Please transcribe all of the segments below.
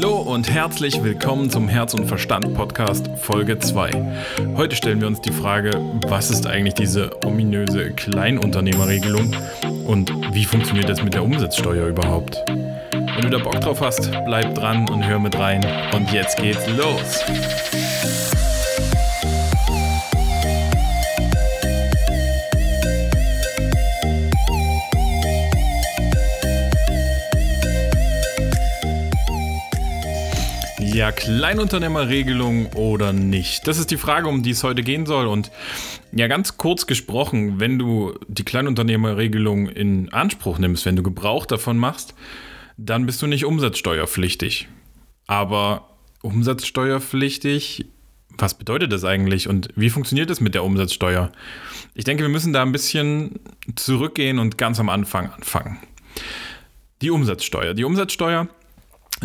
Hallo und herzlich willkommen zum Herz und Verstand Podcast Folge 2. Heute stellen wir uns die Frage, was ist eigentlich diese ominöse Kleinunternehmerregelung und wie funktioniert das mit der Umsatzsteuer überhaupt? Wenn du da Bock drauf hast, bleib dran und hör mit rein und jetzt geht's los. Ja, Kleinunternehmerregelung oder nicht? Das ist die Frage, um die es heute gehen soll. Und ja, ganz kurz gesprochen, wenn du die Kleinunternehmerregelung in Anspruch nimmst, wenn du Gebrauch davon machst, dann bist du nicht umsatzsteuerpflichtig. Aber umsatzsteuerpflichtig, was bedeutet das eigentlich und wie funktioniert das mit der Umsatzsteuer? Ich denke, wir müssen da ein bisschen zurückgehen und ganz am Anfang anfangen. Die Umsatzsteuer. Die Umsatzsteuer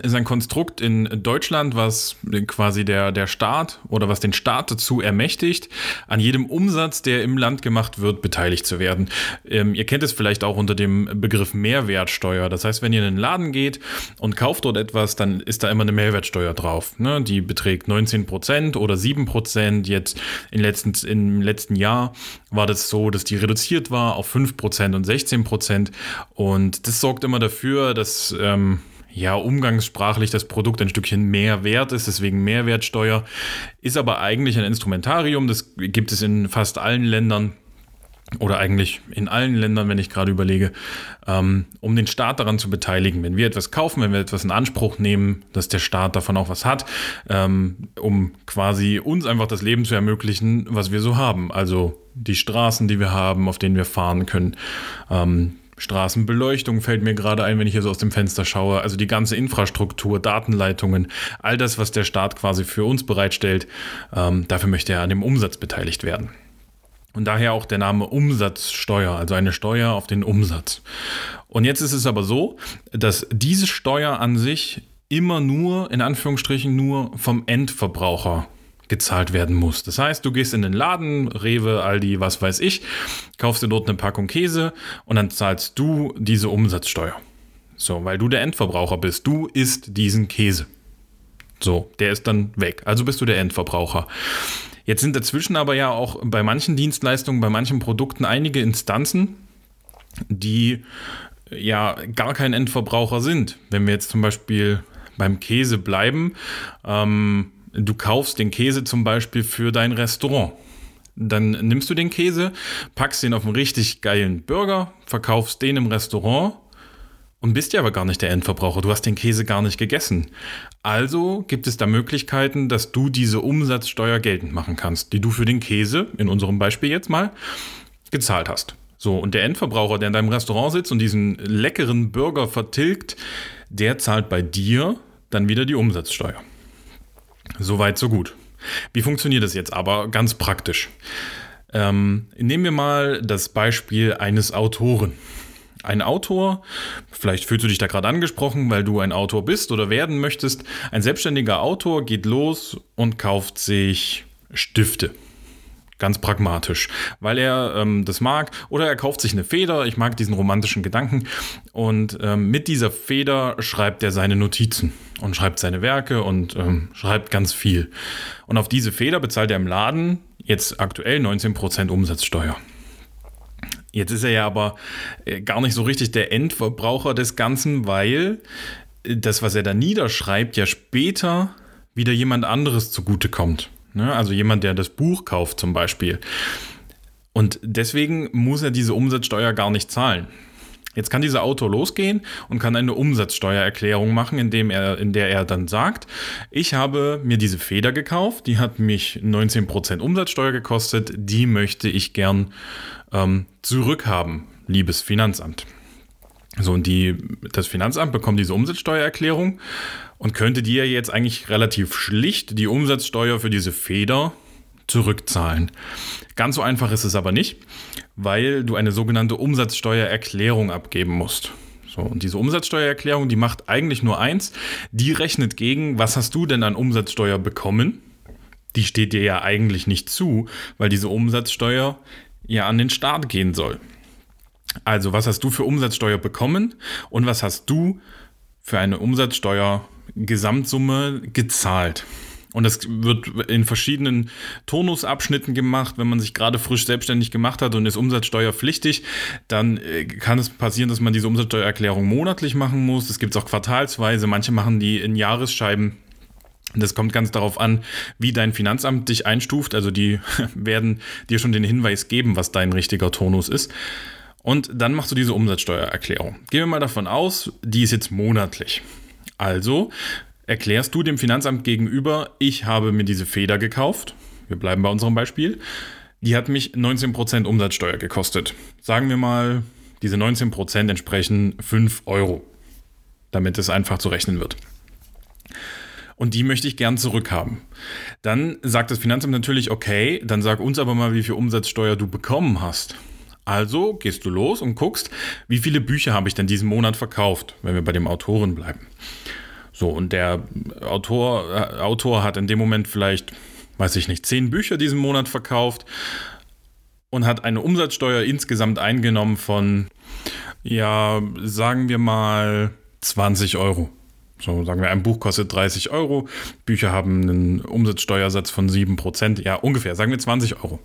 ist ein Konstrukt in Deutschland, was quasi der, der Staat oder was den Staat dazu ermächtigt, an jedem Umsatz, der im Land gemacht wird, beteiligt zu werden. Ähm, ihr kennt es vielleicht auch unter dem Begriff Mehrwertsteuer. Das heißt, wenn ihr in einen Laden geht und kauft dort etwas, dann ist da immer eine Mehrwertsteuer drauf. Ne? Die beträgt 19 Prozent oder 7 Prozent. Jetzt in letzten, im letzten Jahr war das so, dass die reduziert war auf 5 Prozent und 16 Prozent. Und das sorgt immer dafür, dass... Ähm, ja, umgangssprachlich das Produkt ein Stückchen mehr wert ist, deswegen Mehrwertsteuer, ist aber eigentlich ein Instrumentarium, das gibt es in fast allen Ländern oder eigentlich in allen Ländern, wenn ich gerade überlege, ähm, um den Staat daran zu beteiligen. Wenn wir etwas kaufen, wenn wir etwas in Anspruch nehmen, dass der Staat davon auch was hat, ähm, um quasi uns einfach das Leben zu ermöglichen, was wir so haben. Also die Straßen, die wir haben, auf denen wir fahren können, ähm, Straßenbeleuchtung fällt mir gerade ein, wenn ich hier so aus dem Fenster schaue. Also die ganze Infrastruktur, Datenleitungen, all das, was der Staat quasi für uns bereitstellt, ähm, dafür möchte er an dem Umsatz beteiligt werden. Und daher auch der Name Umsatzsteuer, also eine Steuer auf den Umsatz. Und jetzt ist es aber so, dass diese Steuer an sich immer nur, in Anführungsstrichen, nur vom Endverbraucher gezahlt werden muss. Das heißt, du gehst in den Laden, Rewe, Aldi, was weiß ich, kaufst dir dort eine Packung Käse und dann zahlst du diese Umsatzsteuer. So, weil du der Endverbraucher bist. Du isst diesen Käse. So, der ist dann weg. Also bist du der Endverbraucher. Jetzt sind dazwischen aber ja auch bei manchen Dienstleistungen, bei manchen Produkten einige Instanzen, die ja gar kein Endverbraucher sind. Wenn wir jetzt zum Beispiel beim Käse bleiben, ähm, du kaufst den Käse zum Beispiel für dein Restaurant. Dann nimmst du den Käse, packst den auf einen richtig geilen Burger, verkaufst den im Restaurant und bist ja aber gar nicht der Endverbraucher. Du hast den Käse gar nicht gegessen. Also gibt es da Möglichkeiten, dass du diese Umsatzsteuer geltend machen kannst, die du für den Käse, in unserem Beispiel jetzt mal, gezahlt hast. So, und der Endverbraucher, der in deinem Restaurant sitzt und diesen leckeren Burger vertilgt, der zahlt bei dir dann wieder die Umsatzsteuer. Soweit, so gut. Wie funktioniert das jetzt aber ganz praktisch? Ähm, nehmen wir mal das Beispiel eines Autoren. Ein Autor, vielleicht fühlst du dich da gerade angesprochen, weil du ein Autor bist oder werden möchtest. Ein selbstständiger Autor geht los und kauft sich Stifte. Ganz pragmatisch, weil er ähm, das mag. Oder er kauft sich eine Feder. Ich mag diesen romantischen Gedanken. Und ähm, mit dieser Feder schreibt er seine Notizen und schreibt seine Werke und ähm, schreibt ganz viel. Und auf diese Feder bezahlt er im Laden jetzt aktuell 19% Umsatzsteuer. Jetzt ist er ja aber äh, gar nicht so richtig der Endverbraucher des Ganzen, weil das, was er da niederschreibt, ja später wieder jemand anderes zugutekommt. Ne? Also jemand, der das Buch kauft zum Beispiel. Und deswegen muss er diese Umsatzsteuer gar nicht zahlen. Jetzt kann dieser Autor losgehen und kann eine Umsatzsteuererklärung machen, indem er, in der er dann sagt, ich habe mir diese Feder gekauft, die hat mich 19% Umsatzsteuer gekostet, die möchte ich gern ähm, zurückhaben, liebes Finanzamt. So, und die, das Finanzamt bekommt diese Umsatzsteuererklärung und könnte dir jetzt eigentlich relativ schlicht die Umsatzsteuer für diese Feder zurückzahlen. Ganz so einfach ist es aber nicht, weil du eine sogenannte Umsatzsteuererklärung abgeben musst. So, und diese Umsatzsteuererklärung, die macht eigentlich nur eins, die rechnet gegen, was hast du denn an Umsatzsteuer bekommen? Die steht dir ja eigentlich nicht zu, weil diese Umsatzsteuer ja an den Staat gehen soll. Also, was hast du für Umsatzsteuer bekommen und was hast du für eine Umsatzsteuer Gesamtsumme gezahlt. Und das wird in verschiedenen Turnusabschnitten gemacht. Wenn man sich gerade frisch selbstständig gemacht hat und ist umsatzsteuerpflichtig, dann äh, kann es passieren, dass man diese Umsatzsteuererklärung monatlich machen muss. Es gibt es auch quartalsweise. Manche machen die in Jahresscheiben. Das kommt ganz darauf an, wie dein Finanzamt dich einstuft. Also die werden dir schon den Hinweis geben, was dein richtiger Turnus ist. Und dann machst du diese Umsatzsteuererklärung. Gehen wir mal davon aus, die ist jetzt monatlich. Also erklärst du dem Finanzamt gegenüber, ich habe mir diese Feder gekauft. Wir bleiben bei unserem Beispiel. Die hat mich 19% Umsatzsteuer gekostet. Sagen wir mal, diese 19% entsprechen 5 Euro, damit es einfach zu rechnen wird. Und die möchte ich gern zurückhaben. Dann sagt das Finanzamt natürlich, okay, dann sag uns aber mal, wie viel Umsatzsteuer du bekommen hast. Also gehst du los und guckst, wie viele Bücher habe ich denn diesen Monat verkauft, wenn wir bei dem Autoren bleiben. So, und der Autor, äh, Autor hat in dem Moment vielleicht, weiß ich nicht, zehn Bücher diesen Monat verkauft und hat eine Umsatzsteuer insgesamt eingenommen von, ja, sagen wir mal 20 Euro. So, sagen wir, ein Buch kostet 30 Euro, Bücher haben einen Umsatzsteuersatz von 7%, ja, ungefähr, sagen wir 20 Euro.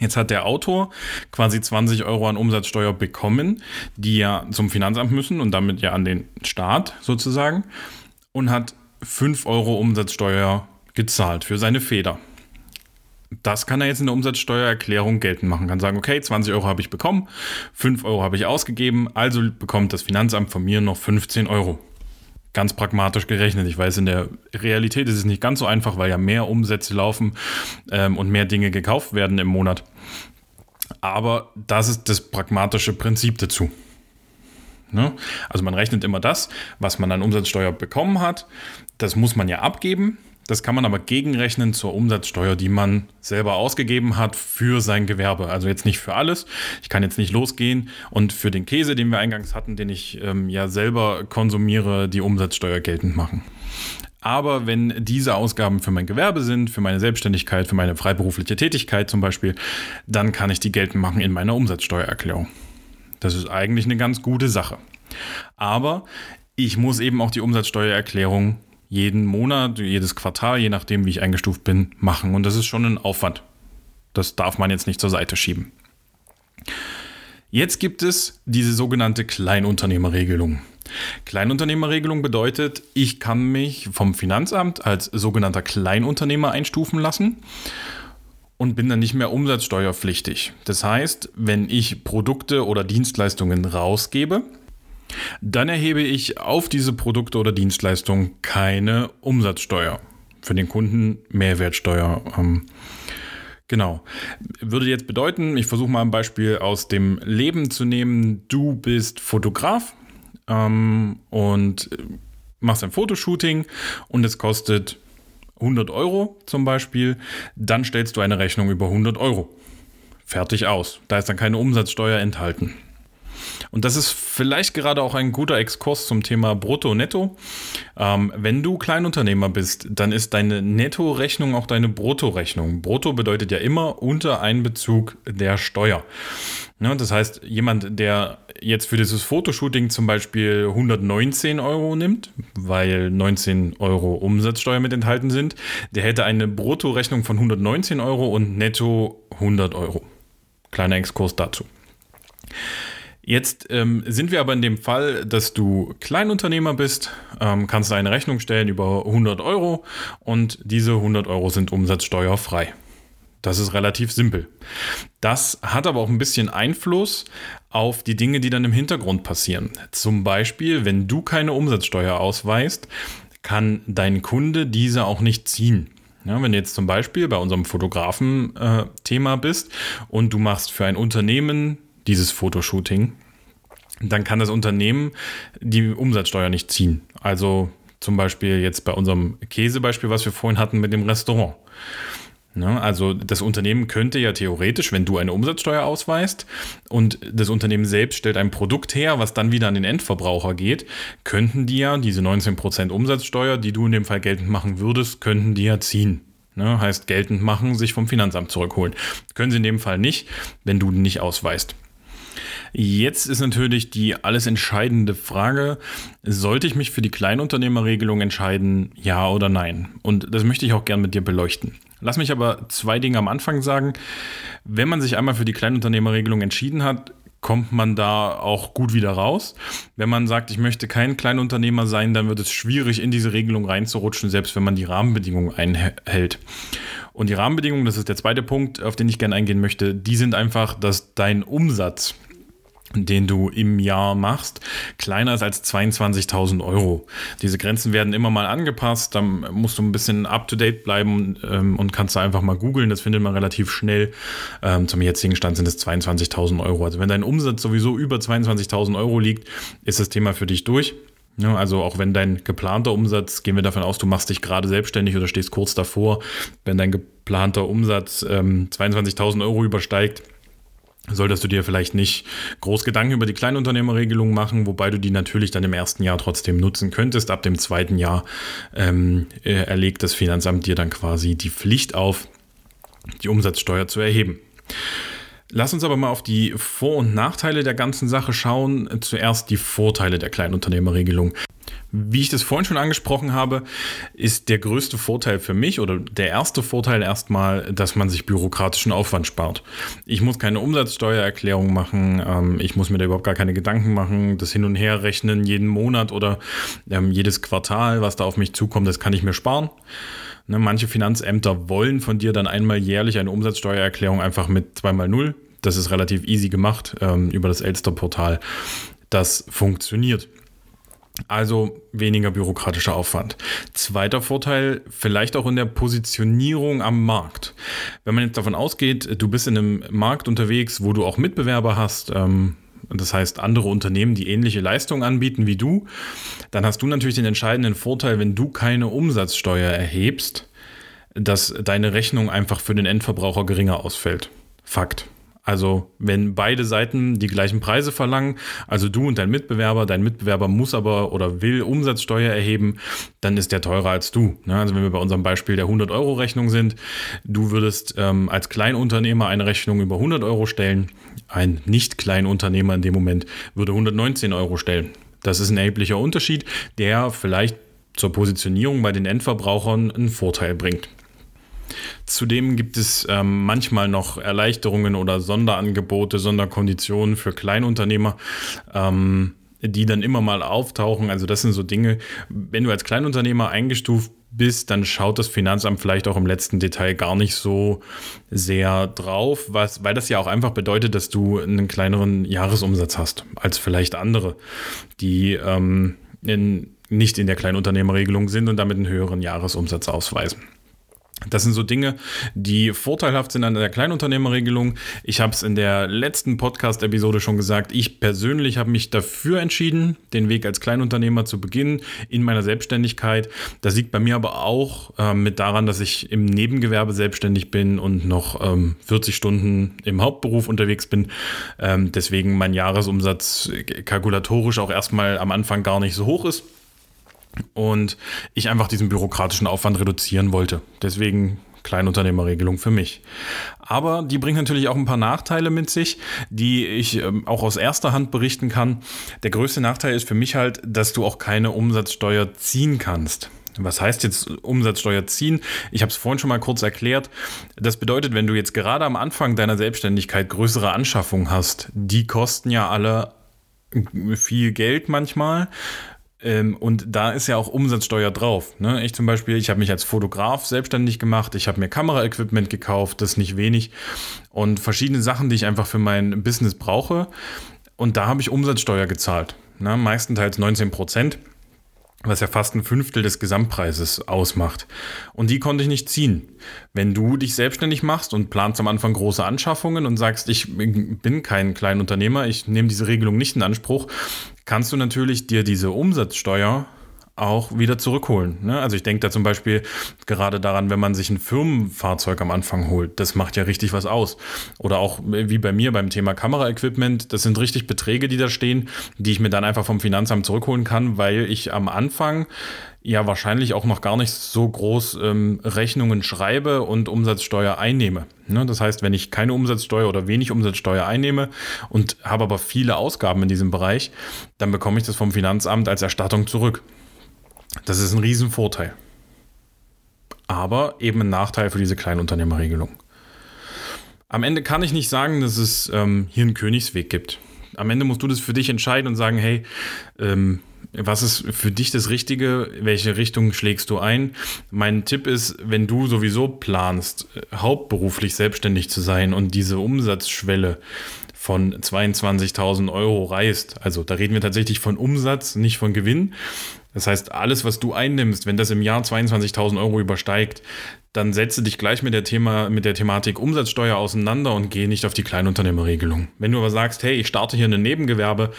Jetzt hat der Autor quasi 20 Euro an Umsatzsteuer bekommen, die ja zum Finanzamt müssen und damit ja an den Staat sozusagen und hat 5 Euro Umsatzsteuer gezahlt für seine Feder. Das kann er jetzt in der Umsatzsteuererklärung geltend machen. Kann sagen, okay, 20 Euro habe ich bekommen, 5 Euro habe ich ausgegeben, also bekommt das Finanzamt von mir noch 15 Euro ganz pragmatisch gerechnet. Ich weiß, in der Realität ist es nicht ganz so einfach, weil ja mehr Umsätze laufen ähm, und mehr Dinge gekauft werden im Monat. Aber das ist das pragmatische Prinzip dazu. Ne? Also man rechnet immer das, was man an Umsatzsteuer bekommen hat. Das muss man ja abgeben. Das kann man aber gegenrechnen zur Umsatzsteuer, die man selber ausgegeben hat für sein Gewerbe. Also jetzt nicht für alles. Ich kann jetzt nicht losgehen und für den Käse, den wir eingangs hatten, den ich ähm, ja selber konsumiere, die Umsatzsteuer geltend machen. Aber wenn diese Ausgaben für mein Gewerbe sind, für meine Selbstständigkeit, für meine freiberufliche Tätigkeit zum Beispiel, dann kann ich die geltend machen in meiner Umsatzsteuererklärung. Das ist eigentlich eine ganz gute Sache. Aber ich muss eben auch die Umsatzsteuererklärung jeden Monat, jedes Quartal, je nachdem, wie ich eingestuft bin, machen. Und das ist schon ein Aufwand. Das darf man jetzt nicht zur Seite schieben. Jetzt gibt es diese sogenannte Kleinunternehmerregelung. Kleinunternehmerregelung bedeutet, ich kann mich vom Finanzamt als sogenannter Kleinunternehmer einstufen lassen und bin dann nicht mehr umsatzsteuerpflichtig. Das heißt, wenn ich Produkte oder Dienstleistungen rausgebe, dann erhebe ich auf diese Produkte oder Dienstleistungen keine Umsatzsteuer. Für den Kunden Mehrwertsteuer. Ähm, genau. Würde jetzt bedeuten, ich versuche mal ein Beispiel aus dem Leben zu nehmen. Du bist Fotograf ähm, und machst ein Fotoshooting und es kostet 100 Euro zum Beispiel. Dann stellst du eine Rechnung über 100 Euro. Fertig aus. Da ist dann keine Umsatzsteuer enthalten. Und das ist vielleicht gerade auch ein guter Exkurs zum Thema Brutto-Netto. Ähm, wenn du Kleinunternehmer bist, dann ist deine Netto-Rechnung auch deine Brutto-Rechnung. Brutto bedeutet ja immer unter Einbezug der Steuer. Ja, das heißt, jemand, der jetzt für dieses Fotoshooting zum Beispiel 119 Euro nimmt, weil 19 Euro Umsatzsteuer mit enthalten sind, der hätte eine Brutto-Rechnung von 119 Euro und netto 100 Euro. Kleiner Exkurs dazu. Jetzt ähm, sind wir aber in dem Fall, dass du Kleinunternehmer bist, ähm, kannst du eine Rechnung stellen über 100 Euro und diese 100 Euro sind umsatzsteuerfrei. Das ist relativ simpel. Das hat aber auch ein bisschen Einfluss auf die Dinge, die dann im Hintergrund passieren. Zum Beispiel, wenn du keine Umsatzsteuer ausweist, kann dein Kunde diese auch nicht ziehen. Ja, wenn du jetzt zum Beispiel bei unserem Fotografen-Thema äh, bist und du machst für ein Unternehmen dieses Fotoshooting, dann kann das Unternehmen die Umsatzsteuer nicht ziehen. Also zum Beispiel jetzt bei unserem Käsebeispiel, was wir vorhin hatten mit dem Restaurant. Ne, also das Unternehmen könnte ja theoretisch, wenn du eine Umsatzsteuer ausweist und das Unternehmen selbst stellt ein Produkt her, was dann wieder an den Endverbraucher geht, könnten die ja diese 19% Umsatzsteuer, die du in dem Fall geltend machen würdest, könnten die ja ziehen. Ne, heißt geltend machen, sich vom Finanzamt zurückholen. Können sie in dem Fall nicht, wenn du nicht ausweist. Jetzt ist natürlich die alles entscheidende Frage, sollte ich mich für die Kleinunternehmerregelung entscheiden, ja oder nein? Und das möchte ich auch gern mit dir beleuchten. Lass mich aber zwei Dinge am Anfang sagen. Wenn man sich einmal für die Kleinunternehmerregelung entschieden hat, kommt man da auch gut wieder raus. Wenn man sagt, ich möchte kein Kleinunternehmer sein, dann wird es schwierig, in diese Regelung reinzurutschen, selbst wenn man die Rahmenbedingungen einhält. Und die Rahmenbedingungen, das ist der zweite Punkt, auf den ich gerne eingehen möchte, die sind einfach, dass dein Umsatz den du im Jahr machst, kleiner ist als 22.000 Euro. Diese Grenzen werden immer mal angepasst, dann musst du ein bisschen up-to-date bleiben ähm, und kannst da einfach mal googeln, das findet man relativ schnell. Ähm, zum jetzigen Stand sind es 22.000 Euro. Also wenn dein Umsatz sowieso über 22.000 Euro liegt, ist das Thema für dich durch. Ja, also auch wenn dein geplanter Umsatz, gehen wir davon aus, du machst dich gerade selbstständig oder stehst kurz davor, wenn dein geplanter Umsatz ähm, 22.000 Euro übersteigt, solltest du dir vielleicht nicht groß Gedanken über die Kleinunternehmerregelung machen, wobei du die natürlich dann im ersten Jahr trotzdem nutzen könntest. Ab dem zweiten Jahr ähm, äh, erlegt das Finanzamt dir dann quasi die Pflicht auf, die Umsatzsteuer zu erheben. Lass uns aber mal auf die Vor- und Nachteile der ganzen Sache schauen. Zuerst die Vorteile der Kleinunternehmerregelung. Wie ich das vorhin schon angesprochen habe, ist der größte Vorteil für mich oder der erste Vorteil erstmal, dass man sich bürokratischen Aufwand spart. Ich muss keine Umsatzsteuererklärung machen, ähm, ich muss mir da überhaupt gar keine Gedanken machen, das hin und her rechnen jeden Monat oder ähm, jedes Quartal, was da auf mich zukommt, das kann ich mir sparen. Ne, manche Finanzämter wollen von dir dann einmal jährlich eine Umsatzsteuererklärung einfach mit zweimal null. Das ist relativ easy gemacht ähm, über das Elster-Portal. Das funktioniert. Also weniger bürokratischer Aufwand. Zweiter Vorteil, vielleicht auch in der Positionierung am Markt. Wenn man jetzt davon ausgeht, du bist in einem Markt unterwegs, wo du auch Mitbewerber hast, ähm, das heißt andere Unternehmen, die ähnliche Leistungen anbieten wie du, dann hast du natürlich den entscheidenden Vorteil, wenn du keine Umsatzsteuer erhebst, dass deine Rechnung einfach für den Endverbraucher geringer ausfällt. Fakt. Also wenn beide Seiten die gleichen Preise verlangen, also du und dein Mitbewerber, dein Mitbewerber muss aber oder will Umsatzsteuer erheben, dann ist der teurer als du. Ne? Also wenn wir bei unserem Beispiel der 100-Euro-Rechnung sind, du würdest ähm, als Kleinunternehmer eine Rechnung über 100 Euro stellen, ein Nicht-Kleinunternehmer in dem Moment würde 119 Euro stellen. Das ist ein erheblicher Unterschied, der vielleicht zur Positionierung bei den Endverbrauchern einen Vorteil bringt. Zudem gibt es ähm, manchmal noch Erleichterungen oder Sonderangebote, Sonderkonditionen für Kleinunternehmer. Ähm, die dann immer mal auftauchen. Also das sind so Dinge, wenn du als Kleinunternehmer eingestuft bist, dann schaut das Finanzamt vielleicht auch im letzten Detail gar nicht so sehr drauf, was, weil das ja auch einfach bedeutet, dass du einen kleineren Jahresumsatz hast als vielleicht andere, die ähm, in, nicht in der Kleinunternehmerregelung sind und damit einen höheren Jahresumsatz ausweisen. Das sind so Dinge, die vorteilhaft sind an der Kleinunternehmerregelung. Ich habe es in der letzten Podcast-Episode schon gesagt. Ich persönlich habe mich dafür entschieden, den Weg als Kleinunternehmer zu beginnen in meiner Selbstständigkeit. Das liegt bei mir aber auch äh, mit daran, dass ich im Nebengewerbe selbstständig bin und noch ähm, 40 Stunden im Hauptberuf unterwegs bin. Ähm, deswegen mein Jahresumsatz kalkulatorisch auch erstmal am Anfang gar nicht so hoch ist und ich einfach diesen bürokratischen Aufwand reduzieren wollte. Deswegen Kleinunternehmerregelung für mich. Aber die bringt natürlich auch ein paar Nachteile mit sich, die ich ähm, auch aus erster Hand berichten kann. Der größte Nachteil ist für mich halt, dass du auch keine Umsatzsteuer ziehen kannst. Was heißt jetzt Umsatzsteuer ziehen? Ich habe es vorhin schon mal kurz erklärt. Das bedeutet, wenn du jetzt gerade am Anfang deiner Selbstständigkeit größere Anschaffungen hast, die kosten ja alle viel Geld manchmal. Ähm, und da ist ja auch Umsatzsteuer drauf. Ne? Ich zum Beispiel, ich habe mich als Fotograf selbstständig gemacht, ich habe mir Kameraequipment gekauft, das nicht wenig und verschiedene Sachen, die ich einfach für mein Business brauche. Und da habe ich Umsatzsteuer gezahlt. Ne? Meistenteils 19 Prozent was ja fast ein Fünftel des Gesamtpreises ausmacht. Und die konnte ich nicht ziehen. Wenn du dich selbstständig machst und planst am Anfang große Anschaffungen und sagst, ich bin kein Kleinunternehmer, ich nehme diese Regelung nicht in Anspruch, kannst du natürlich dir diese Umsatzsteuer auch wieder zurückholen. Ne? Also ich denke da zum Beispiel gerade daran, wenn man sich ein Firmenfahrzeug am Anfang holt, das macht ja richtig was aus. Oder auch wie bei mir beim Thema Kameraequipment, das sind richtig Beträge, die da stehen, die ich mir dann einfach vom Finanzamt zurückholen kann, weil ich am Anfang ja wahrscheinlich auch noch gar nicht so groß ähm, Rechnungen schreibe und Umsatzsteuer einnehme. Ne? Das heißt, wenn ich keine Umsatzsteuer oder wenig Umsatzsteuer einnehme und habe aber viele Ausgaben in diesem Bereich, dann bekomme ich das vom Finanzamt als Erstattung zurück. Das ist ein Riesenvorteil. Aber eben ein Nachteil für diese Kleinunternehmerregelung. Am Ende kann ich nicht sagen, dass es ähm, hier einen Königsweg gibt. Am Ende musst du das für dich entscheiden und sagen, hey, ähm, was ist für dich das Richtige? Welche Richtung schlägst du ein? Mein Tipp ist, wenn du sowieso planst, hauptberuflich selbstständig zu sein und diese Umsatzschwelle von 22.000 Euro reißt, also da reden wir tatsächlich von Umsatz, nicht von Gewinn, das heißt, alles, was du einnimmst, wenn das im Jahr 22.000 Euro übersteigt, dann setze dich gleich mit der, Thema, mit der Thematik Umsatzsteuer auseinander und geh nicht auf die Kleinunternehmerregelung. Wenn du aber sagst, hey, ich starte hier ein Nebengewerbe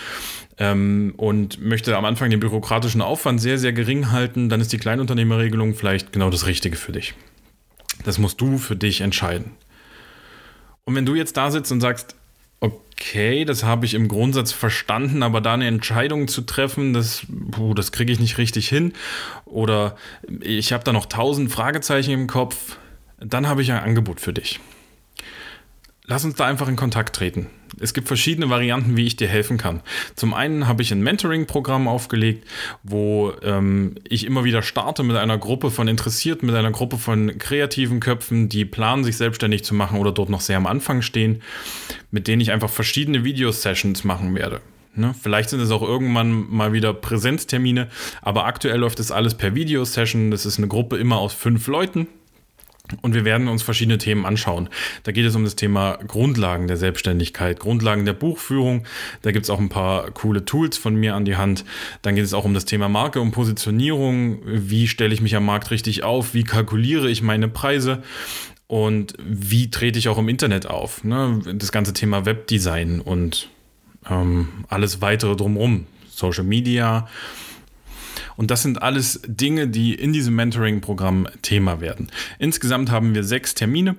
ähm, und möchte am Anfang den bürokratischen Aufwand sehr, sehr gering halten, dann ist die Kleinunternehmerregelung vielleicht genau das Richtige für dich. Das musst du für dich entscheiden. Und wenn du jetzt da sitzt und sagst, okay, das habe ich im Grundsatz verstanden, aber da eine Entscheidung zu treffen, das, das kriege ich nicht richtig hin. Oder ich habe da noch tausend Fragezeichen im Kopf, dann habe ich ein Angebot für dich. Lass uns da einfach in Kontakt treten. Es gibt verschiedene Varianten, wie ich dir helfen kann. Zum einen habe ich ein Mentoring-Programm aufgelegt, wo ähm, ich immer wieder starte mit einer Gruppe von Interessierten, mit einer Gruppe von kreativen Köpfen, die planen, sich selbstständig zu machen oder dort noch sehr am Anfang stehen, mit denen ich einfach verschiedene Video-Sessions machen werde. Ne? Vielleicht sind es auch irgendwann mal wieder Präsenztermine, aber aktuell läuft das alles per Video-Session. Das ist eine Gruppe immer aus fünf Leuten und wir werden uns verschiedene Themen anschauen. Da geht es um das Thema Grundlagen der Selbstständigkeit, Grundlagen der Buchführung. Da gibt es auch ein paar coole Tools von mir an die Hand. Dann geht es auch um das Thema Marke und Positionierung. Wie stelle ich mich am Markt richtig auf? Wie kalkuliere ich meine Preise? Und wie trete ich auch im Internet auf? Ne? Das ganze Thema Webdesign und ähm, alles weitere drumherum. Social Media, und das sind alles Dinge, die in diesem Mentoring-Programm Thema werden. Insgesamt haben wir sechs Termine,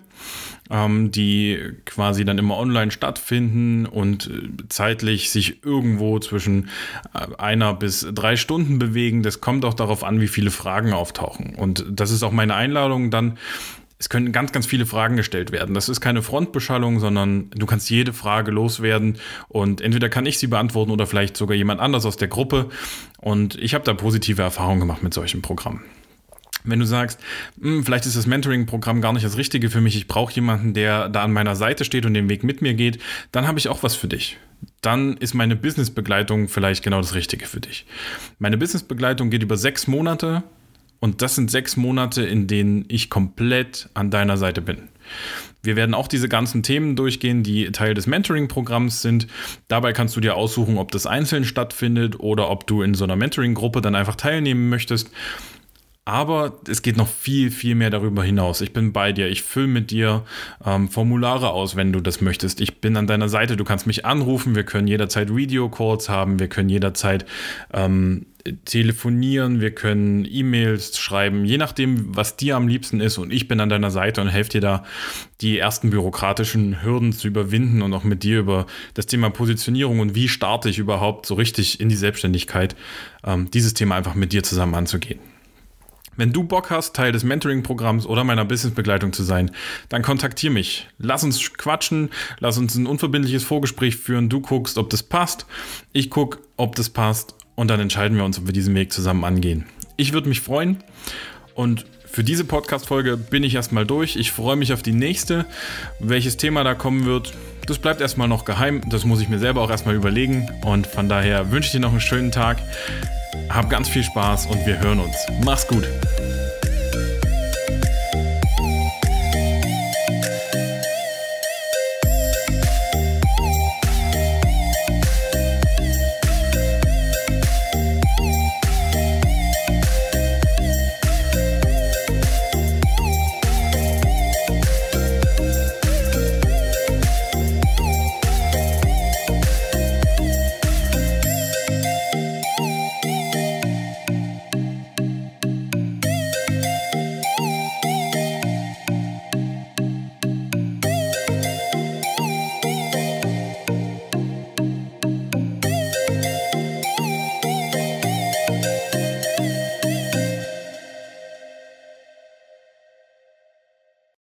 ähm, die quasi dann immer online stattfinden und äh, zeitlich sich irgendwo zwischen äh, einer bis drei Stunden bewegen. Das kommt auch darauf an, wie viele Fragen auftauchen. Und das ist auch meine Einladung dann es können ganz, ganz viele Fragen gestellt werden. Das ist keine Frontbeschallung, sondern du kannst jede Frage loswerden und entweder kann ich sie beantworten oder vielleicht sogar jemand anders aus der Gruppe. Und ich habe da positive Erfahrungen gemacht mit solchen Programmen. Wenn du sagst, hm, vielleicht ist das Mentoring-Programm gar nicht das Richtige für mich, ich brauche jemanden, der da an meiner Seite steht und den Weg mit mir geht, dann habe ich auch was für dich. Dann ist meine Business-Begleitung vielleicht genau das Richtige für dich. Meine Business-Begleitung geht über sechs Monate und das sind sechs Monate, in denen ich komplett an deiner Seite bin. Wir werden auch diese ganzen Themen durchgehen, die Teil des Mentoring-Programms sind. Dabei kannst du dir aussuchen, ob das einzeln stattfindet oder ob du in so einer Mentoring-Gruppe dann einfach teilnehmen möchtest. Aber es geht noch viel, viel mehr darüber hinaus. Ich bin bei dir. Ich fülle mit dir ähm, Formulare aus, wenn du das möchtest. Ich bin an deiner Seite. Du kannst mich anrufen. Wir können jederzeit Video-Calls haben. Wir können jederzeit ähm, telefonieren, wir können E-Mails schreiben, je nachdem, was dir am liebsten ist. Und ich bin an deiner Seite und helfe dir da, die ersten bürokratischen Hürden zu überwinden und auch mit dir über das Thema Positionierung und wie starte ich überhaupt so richtig in die Selbstständigkeit, ähm, dieses Thema einfach mit dir zusammen anzugehen. Wenn du Bock hast, Teil des Mentoring-Programms oder meiner Businessbegleitung zu sein, dann kontaktiere mich. Lass uns quatschen, lass uns ein unverbindliches Vorgespräch führen. Du guckst, ob das passt. Ich gucke, ob das passt und dann entscheiden wir uns, ob wir diesen Weg zusammen angehen. Ich würde mich freuen und für diese Podcast-Folge bin ich erstmal durch. Ich freue mich auf die nächste. Welches Thema da kommen wird, das bleibt erstmal noch geheim. Das muss ich mir selber auch erstmal überlegen. Und von daher wünsche ich dir noch einen schönen Tag. Hab ganz viel Spaß und wir hören uns. Mach's gut.